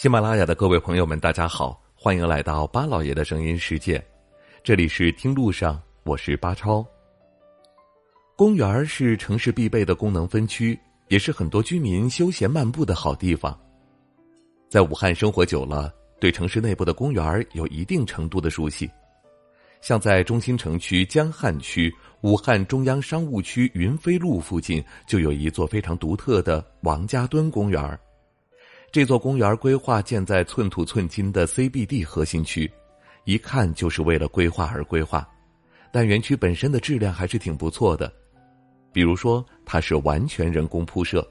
喜马拉雅的各位朋友们，大家好，欢迎来到巴老爷的声音世界。这里是听路上，我是巴超。公园是城市必备的功能分区，也是很多居民休闲漫步的好地方。在武汉生活久了，对城市内部的公园有一定程度的熟悉。像在中心城区江汉区武汉中央商务区云飞路附近，就有一座非常独特的王家墩公园。这座公园规划建在寸土寸金的 CBD 核心区，一看就是为了规划而规划。但园区本身的质量还是挺不错的，比如说它是完全人工铺设，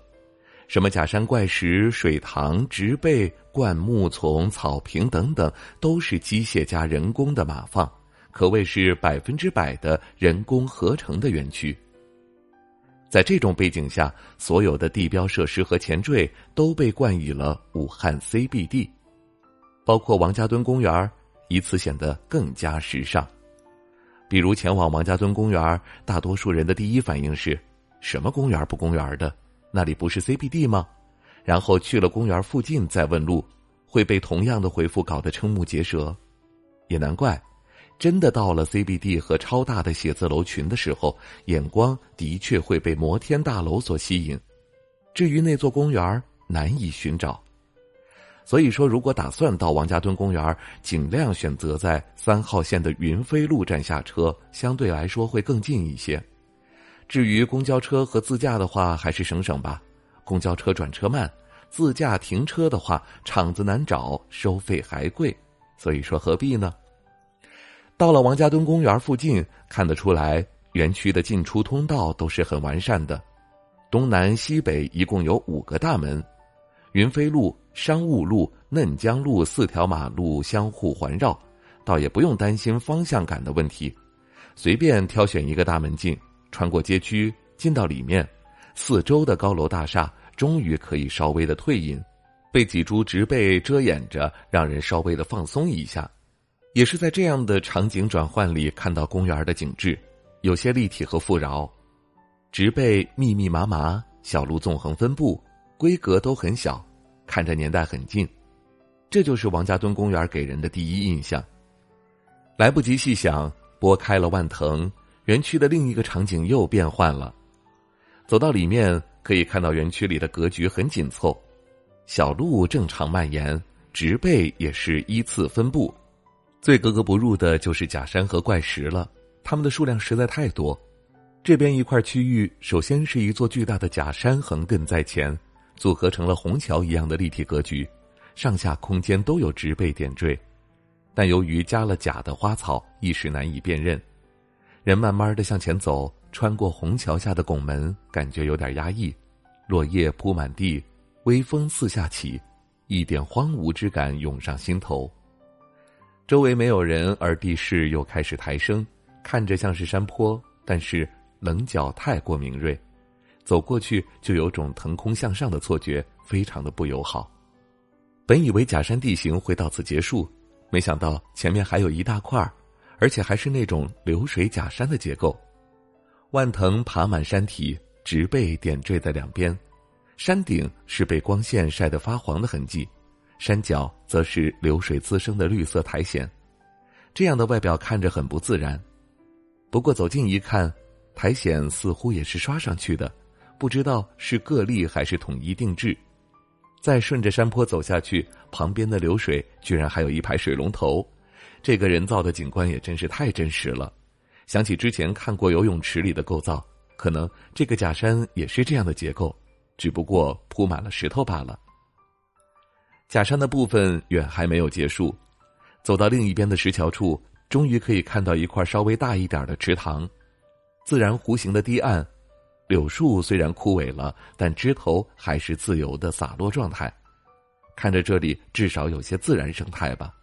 什么假山怪石、水塘、植被、灌木丛、草坪等等，都是机械加人工的码放，可谓是百分之百的人工合成的园区。在这种背景下，所有的地标设施和前缀都被冠以了武汉 CBD，包括王家墩公园，以此显得更加时尚。比如前往王家墩公园，大多数人的第一反应是：什么公园不公园的？那里不是 CBD 吗？然后去了公园附近再问路，会被同样的回复搞得瞠目结舌。也难怪。真的到了 CBD 和超大的写字楼群的时候，眼光的确会被摩天大楼所吸引。至于那座公园，难以寻找。所以说，如果打算到王家墩公园，尽量选择在三号线的云飞路站下车，相对来说会更近一些。至于公交车和自驾的话，还是省省吧。公交车转车慢，自驾停车的话，场子难找，收费还贵。所以说，何必呢？到了王家墩公园附近，看得出来，园区的进出通道都是很完善的，东南西北一共有五个大门，云飞路、商务路、嫩江路四条马路相互环绕，倒也不用担心方向感的问题，随便挑选一个大门进，穿过街区进到里面，四周的高楼大厦终于可以稍微的退隐，被几株植被遮掩着，让人稍微的放松一下。也是在这样的场景转换里看到公园的景致，有些立体和富饶，植被密密麻麻，小路纵横分布，规格都很小，看着年代很近，这就是王家墩公园给人的第一印象。来不及细想，拨开了万藤，园区的另一个场景又变换了。走到里面，可以看到园区里的格局很紧凑，小路正常蔓延，植被也是依次分布。最格格不入的就是假山和怪石了，它们的数量实在太多。这边一块区域，首先是一座巨大的假山横亘在前，组合成了虹桥一样的立体格局，上下空间都有植被点缀，但由于加了假的花草，一时难以辨认。人慢慢的向前走，穿过虹桥下的拱门，感觉有点压抑。落叶铺满地，微风四下起，一点荒芜之感涌上心头。周围没有人，而地势又开始抬升，看着像是山坡，但是棱角太过敏锐，走过去就有种腾空向上的错觉，非常的不友好。本以为假山地形会到此结束，没想到前面还有一大块而且还是那种流水假山的结构，万藤爬满山体，植被点缀在两边，山顶是被光线晒得发黄的痕迹。山脚则是流水滋生的绿色苔藓，这样的外表看着很不自然。不过走近一看，苔藓似乎也是刷上去的，不知道是个例还是统一定制。再顺着山坡走下去，旁边的流水居然还有一排水龙头，这个人造的景观也真是太真实了。想起之前看过游泳池里的构造，可能这个假山也是这样的结构，只不过铺满了石头罢了。假山的部分远还没有结束，走到另一边的石桥处，终于可以看到一块稍微大一点的池塘，自然弧形的堤岸，柳树虽然枯萎了，但枝头还是自由的洒落状态，看着这里至少有些自然生态吧。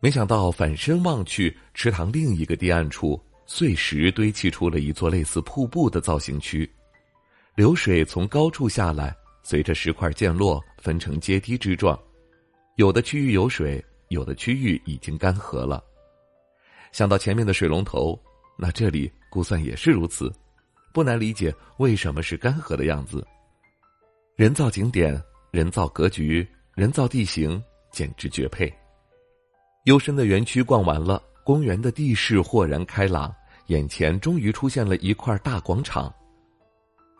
没想到反身望去，池塘另一个堤岸处，碎石堆砌出了一座类似瀑布的造型区，流水从高处下来，随着石块溅落，分成阶梯之状。有的区域有水，有的区域已经干涸了。想到前面的水龙头，那这里估算也是如此，不难理解为什么是干涸的样子。人造景点、人造格局、人造地形，简直绝配。幽深的园区逛完了，公园的地势豁然开朗，眼前终于出现了一块大广场。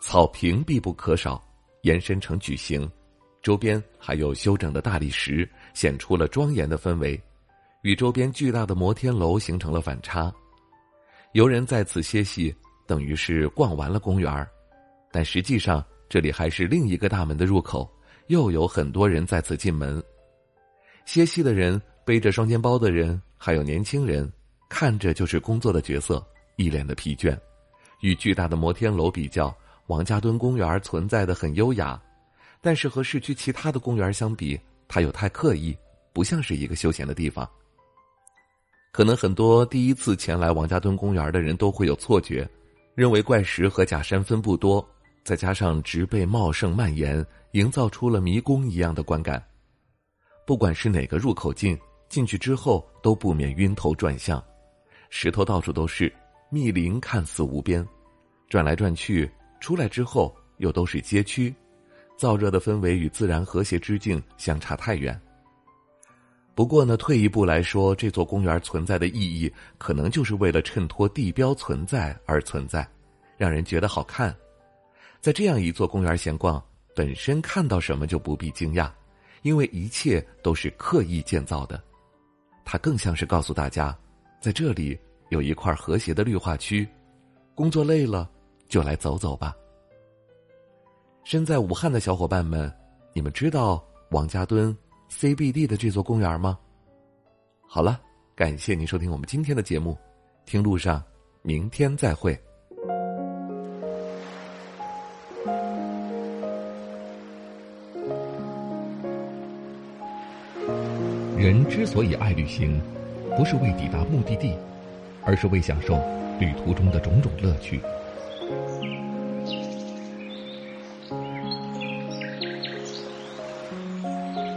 草坪必不可少，延伸成矩形，周边还有修整的大理石，显出了庄严的氛围，与周边巨大的摩天楼形成了反差。游人在此歇息，等于是逛完了公园但实际上这里还是另一个大门的入口，又有很多人在此进门。歇息的人、背着双肩包的人，还有年轻人，看着就是工作的角色，一脸的疲倦。与巨大的摩天楼比较。王家墩公园存在的很优雅，但是和市区其他的公园相比，它又太刻意，不像是一个休闲的地方。可能很多第一次前来王家墩公园的人都会有错觉，认为怪石和假山分布多，再加上植被茂盛蔓延，营造出了迷宫一样的观感。不管是哪个入口进，进去之后都不免晕头转向，石头到处都是，密林看似无边，转来转去。出来之后又都是街区，燥热的氛围与自然和谐之境相差太远。不过呢，退一步来说，这座公园存在的意义，可能就是为了衬托地标存在而存在，让人觉得好看。在这样一座公园闲逛，本身看到什么就不必惊讶，因为一切都是刻意建造的。它更像是告诉大家，在这里有一块和谐的绿化区，工作累了。就来走走吧。身在武汉的小伙伴们，你们知道王家墩 CBD 的这座公园吗？好了，感谢您收听我们今天的节目，听路上，明天再会。人之所以爱旅行，不是为抵达目的地，而是为享受旅途中的种种乐趣。